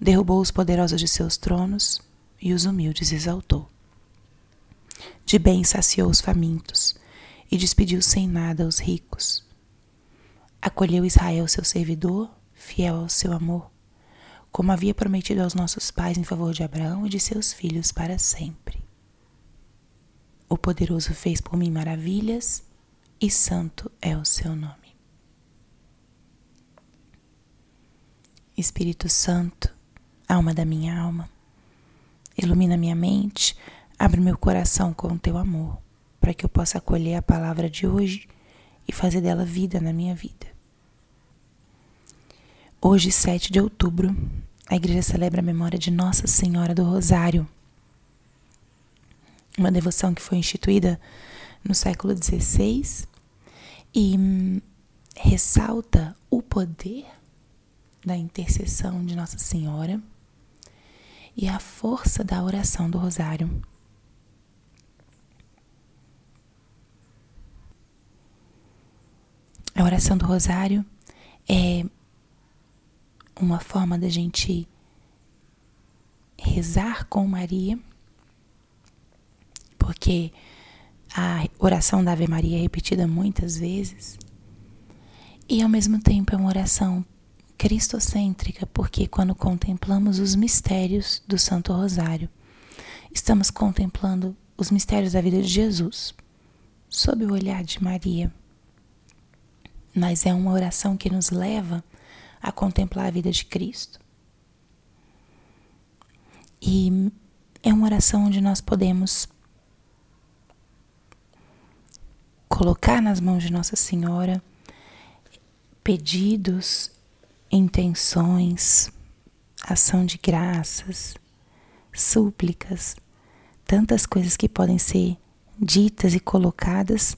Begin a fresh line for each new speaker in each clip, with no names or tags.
derrubou os poderosos de seus tronos e os humildes exaltou. De bem saciou os famintos e despediu sem nada os ricos. Acolheu Israel, seu servidor, fiel ao seu amor, como havia prometido aos nossos pais em favor de Abraão e de seus filhos para sempre. O poderoso fez por mim maravilhas, e santo é o seu nome. Espírito Santo, alma da minha alma. Ilumina minha mente, abre meu coração com o teu amor, para que eu possa acolher a palavra de hoje e fazer dela vida na minha vida. Hoje, 7 de outubro, a igreja celebra a memória de Nossa Senhora do Rosário, uma devoção que foi instituída no século XVI e hum, ressalta o poder da intercessão de Nossa Senhora e a força da oração do Rosário. A oração do Rosário é uma forma da gente rezar com Maria, porque a oração da Ave Maria é repetida muitas vezes, e ao mesmo tempo é uma oração cristocêntrica, porque quando contemplamos os mistérios do Santo Rosário, estamos contemplando os mistérios da vida de Jesus, sob o olhar de Maria. Mas é uma oração que nos leva a contemplar a vida de Cristo. E é uma oração onde nós podemos colocar nas mãos de Nossa Senhora pedidos intenções, ação de graças, súplicas, tantas coisas que podem ser ditas e colocadas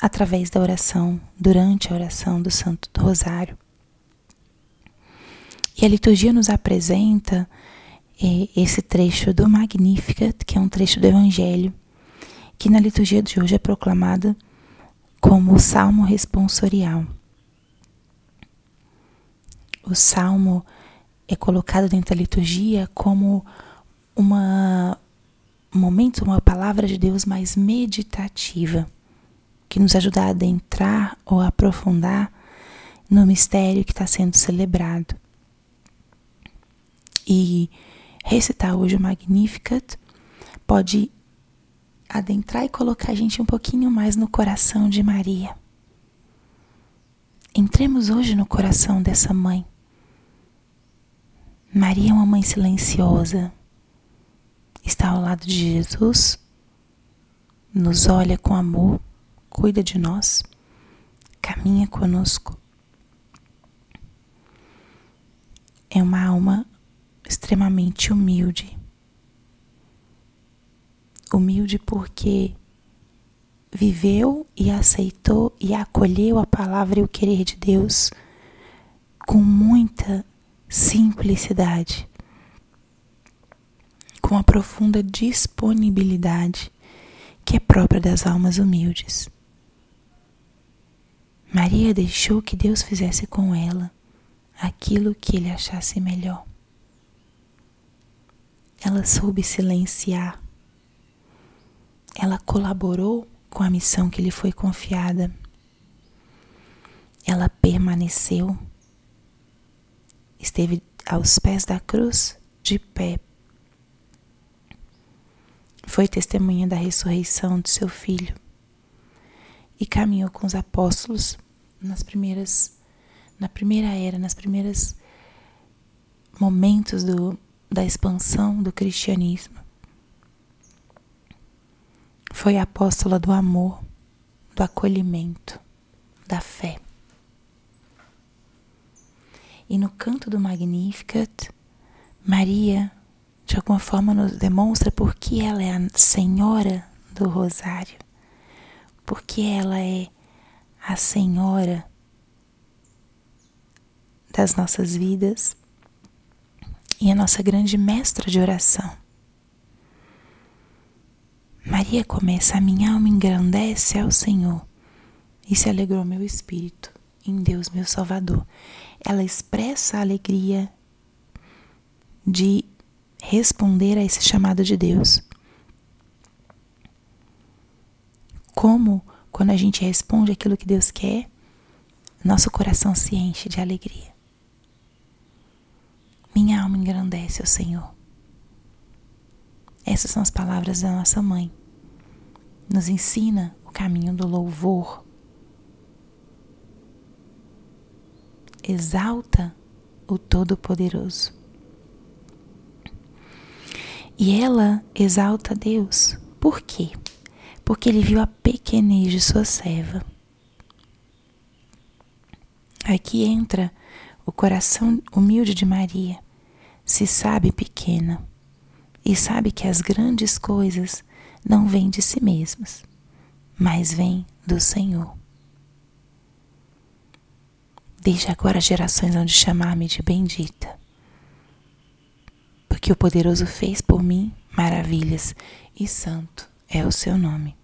através da oração, durante a oração do Santo Rosário. E a liturgia nos apresenta eh, esse trecho do Magnificat, que é um trecho do Evangelho, que na liturgia de hoje é proclamada como o Salmo responsorial. O salmo é colocado dentro da liturgia como uma um momento, uma palavra de Deus mais meditativa, que nos ajuda a adentrar ou aprofundar no mistério que está sendo celebrado. E recitar hoje o Magnificat pode adentrar e colocar a gente um pouquinho mais no coração de Maria. Entremos hoje no coração dessa mãe Maria é uma mãe silenciosa. Está ao lado de Jesus, nos olha com amor, cuida de nós, caminha conosco. É uma alma extremamente humilde. Humilde porque viveu e aceitou e acolheu a palavra e o querer de Deus com muita simplicidade, com a profunda disponibilidade que é própria das almas humildes. Maria deixou que Deus fizesse com ela aquilo que ele achasse melhor. Ela soube silenciar. Ela colaborou com a missão que lhe foi confiada. Ela permaneceu esteve aos pés da cruz, de pé. Foi testemunha da ressurreição de seu filho e caminhou com os apóstolos nas primeiras na primeira era, nas primeiras momentos do, da expansão do cristianismo. Foi apóstola do amor, do acolhimento, da fé. E no canto do Magnificat, Maria, de alguma forma, nos demonstra por que ela é a Senhora do Rosário, porque ela é a Senhora das nossas vidas e a nossa grande mestra de oração. Maria começa: A minha alma engrandece ao Senhor e se alegrou meu espírito em Deus, meu Salvador. Ela expressa a alegria de responder a esse chamado de Deus. Como, quando a gente responde aquilo que Deus quer, nosso coração se enche de alegria. Minha alma engrandece ao Senhor. Essas são as palavras da nossa mãe. Nos ensina o caminho do louvor. Exalta o Todo-Poderoso. E ela exalta Deus. Por quê? Porque ele viu a pequenez de sua serva. Aqui entra o coração humilde de Maria se sabe pequena e sabe que as grandes coisas não vêm de si mesmas, mas vêm do Senhor. Desde agora gerações hão de chamar-me de bendita, porque o poderoso fez por mim maravilhas e santo é o seu nome.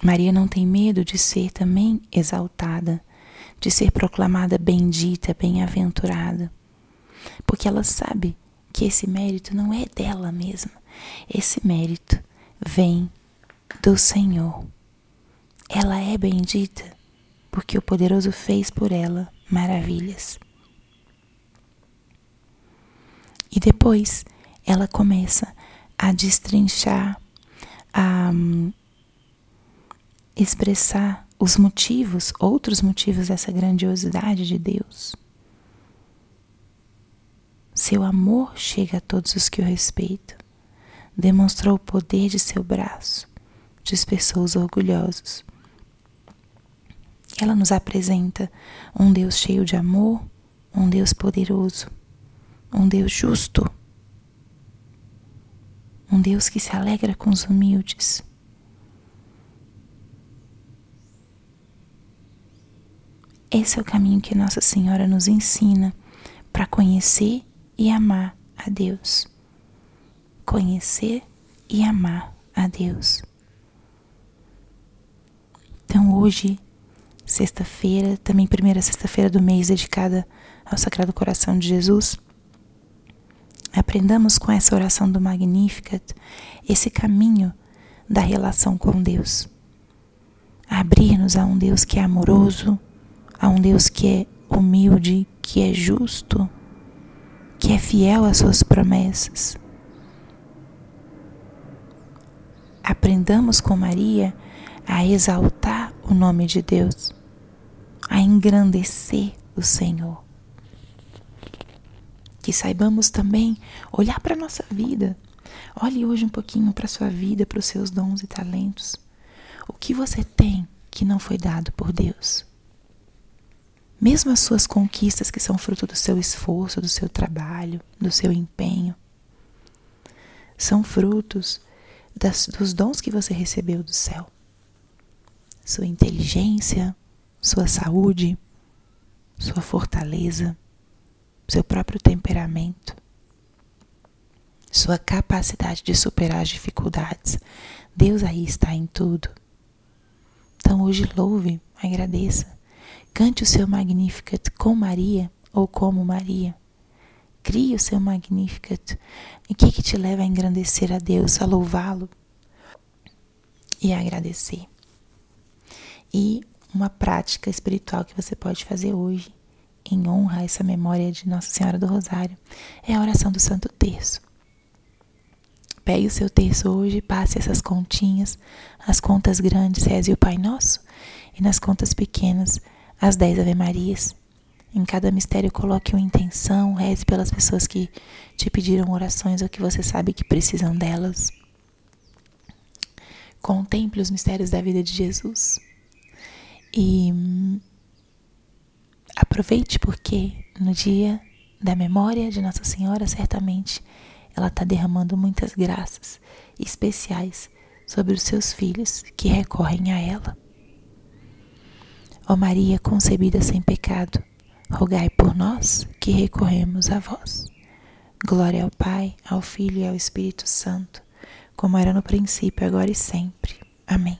Maria não tem medo de ser também exaltada de ser proclamada bendita, bem-aventurada, porque ela sabe que esse mérito não é dela mesma, esse mérito vem do Senhor. Ela é bendita porque o poderoso fez por ela maravilhas. E depois ela começa a destrinchar, a um, expressar os motivos, outros motivos dessa grandiosidade de Deus. Seu amor chega a todos os que o respeitam. Demonstrou o poder de seu braço, dispersou os orgulhosos. Ela nos apresenta um Deus cheio de amor, um Deus poderoso, um Deus justo, um Deus que se alegra com os humildes Esse é o caminho que Nossa Senhora nos ensina para conhecer e amar a Deus. Conhecer e amar a Deus. Então, hoje, sexta-feira, também primeira sexta-feira do mês dedicada ao Sagrado Coração de Jesus, aprendamos com essa oração do Magnificat esse caminho da relação com Deus. Abrir-nos a um Deus que é amoroso, a um Deus que é humilde, que é justo, que é fiel às suas promessas. Aprendamos com Maria a exaltar o nome de Deus, a engrandecer o Senhor. Que saibamos também olhar para a nossa vida. Olhe hoje um pouquinho para a sua vida, para os seus dons e talentos. O que você tem que não foi dado por Deus? mesmo as suas conquistas que são fruto do seu esforço, do seu trabalho, do seu empenho, são frutos das, dos dons que você recebeu do céu. Sua inteligência, sua saúde, sua fortaleza, seu próprio temperamento, sua capacidade de superar as dificuldades. Deus aí está em tudo. Então hoje louve, agradeça Cante o seu Magnificat com Maria ou como Maria. Crie o seu Magnificat. O que, que te leva a engrandecer a Deus, a louvá-lo e a agradecer? E uma prática espiritual que você pode fazer hoje, em honra a essa memória de Nossa Senhora do Rosário, é a oração do Santo Terço. Pegue o seu terço hoje, passe essas continhas, as contas grandes, reze o Pai Nosso, e nas contas pequenas, as dez Ave-Marias. Em cada mistério, coloque uma intenção, reze pelas pessoas que te pediram orações ou que você sabe que precisam delas. Contemple os mistérios da vida de Jesus. E aproveite porque no dia da memória de Nossa Senhora, certamente ela está derramando muitas graças especiais sobre os seus filhos que recorrem a ela. Ó Maria concebida sem pecado, rogai por nós que recorremos a vós. Glória ao Pai, ao Filho e ao Espírito Santo, como era no princípio, agora e sempre. Amém.